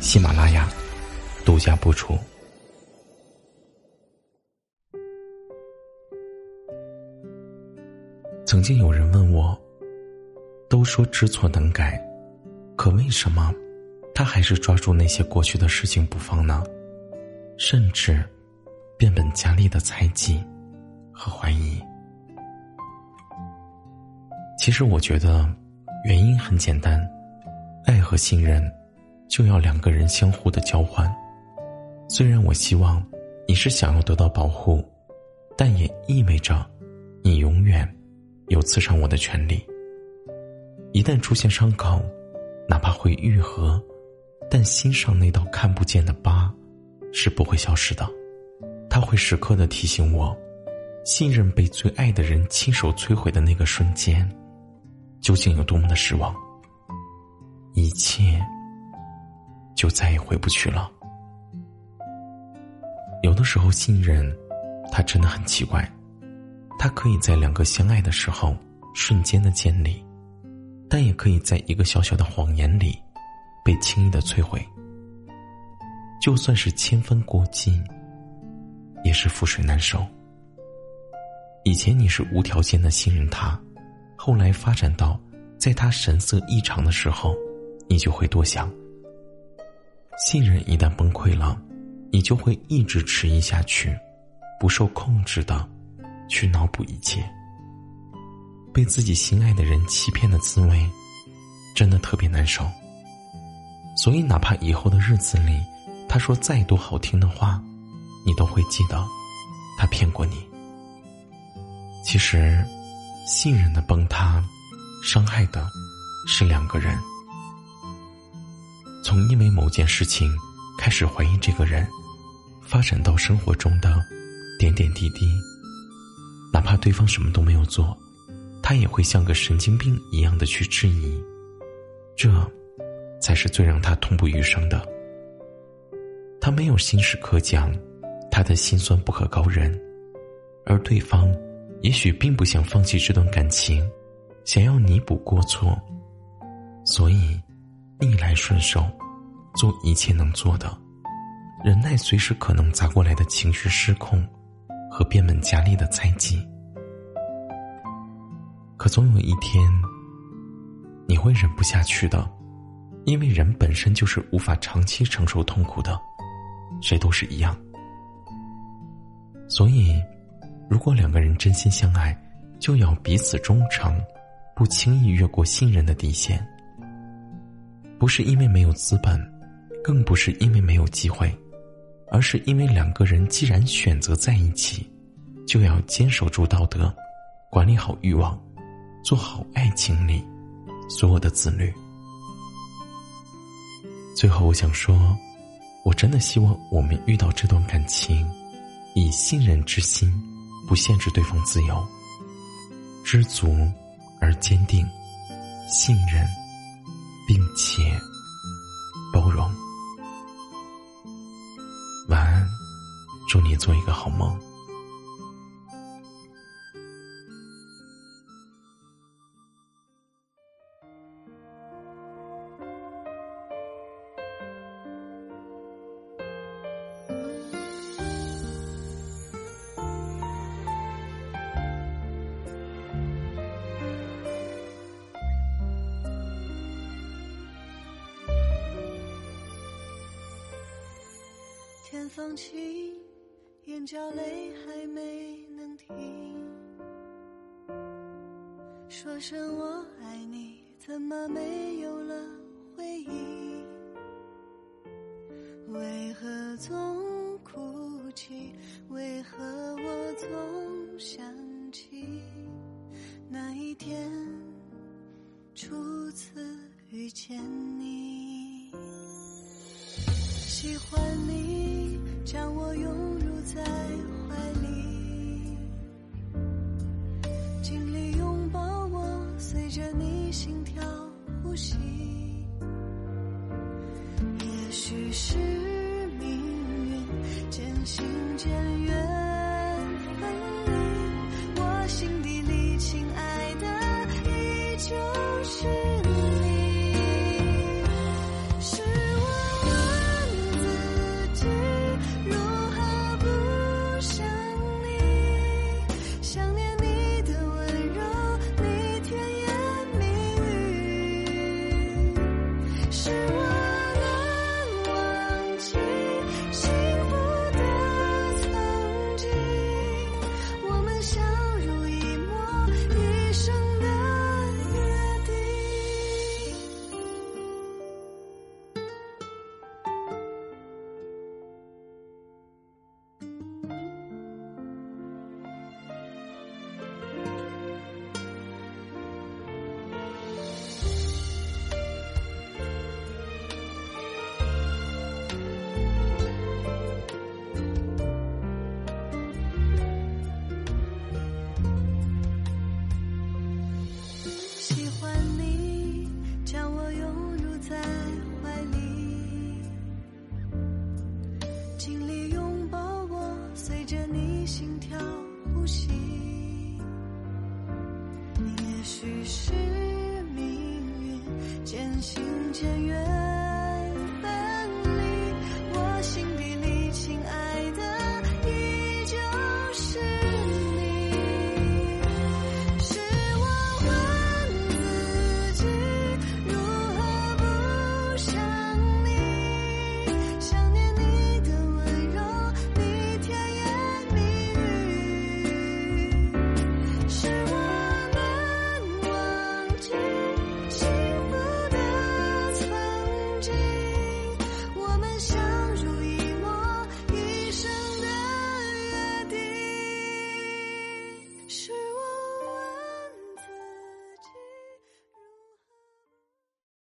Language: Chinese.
喜马拉雅独家播出。曾经有人问我，都说知错能改，可为什么他还是抓住那些过去的事情不放呢？甚至变本加厉的猜忌和怀疑。其实我觉得原因很简单，爱和信任就要两个人相互的交换。虽然我希望你是想要得到保护，但也意味着你永远。有刺伤我的权利。一旦出现伤口，哪怕会愈合，但心上那道看不见的疤是不会消失的。他会时刻的提醒我，信任被最爱的人亲手摧毁的那个瞬间，究竟有多么的失望。一切就再也回不去了。有的时候，信任，它真的很奇怪。它可以在两个相爱的时候瞬间的建立，但也可以在一个小小的谎言里被轻易的摧毁。就算是千分过尽，也是覆水难收。以前你是无条件的信任他，后来发展到在他神色异常的时候，你就会多想。信任一旦崩溃了，你就会一直迟疑下去，不受控制的。去脑补一切，被自己心爱的人欺骗的滋味，真的特别难受。所以，哪怕以后的日子里，他说再多好听的话，你都会记得，他骗过你。其实，信任的崩塌，伤害的是两个人。从因为某件事情开始怀疑这个人，发展到生活中的点点滴滴。哪怕对方什么都没有做，他也会像个神经病一样的去质疑，这，才是最让他痛不欲生的。他没有心事可讲，他的心酸不可告人，而对方也许并不想放弃这段感情，想要弥补过错，所以逆来顺受，做一切能做的，忍耐随时可能砸过来的情绪失控。和变本加厉的猜忌，可总有一天，你会忍不下去的，因为人本身就是无法长期承受痛苦的，谁都是一样。所以，如果两个人真心相爱，就要彼此忠诚，不轻易越过信任的底线。不是因为没有资本，更不是因为没有机会。而是因为两个人既然选择在一起，就要坚守住道德，管理好欲望，做好爱情里所有的自律。最后，我想说，我真的希望我们遇到这段感情，以信任之心，不限制对方自由，知足而坚定，信任，并且包容。晚安祝你做一个好梦。放晴。眼角泪还没能停，说声我爱你，怎么没有了回应？为何总哭泣？为何我总想起那一天初次遇见你？喜欢你将我拥入在怀里，尽力拥抱我，随着你心跳呼吸。也许是命运渐行渐远尽力拥抱我，随着你心跳呼吸。也许是命运渐行渐远。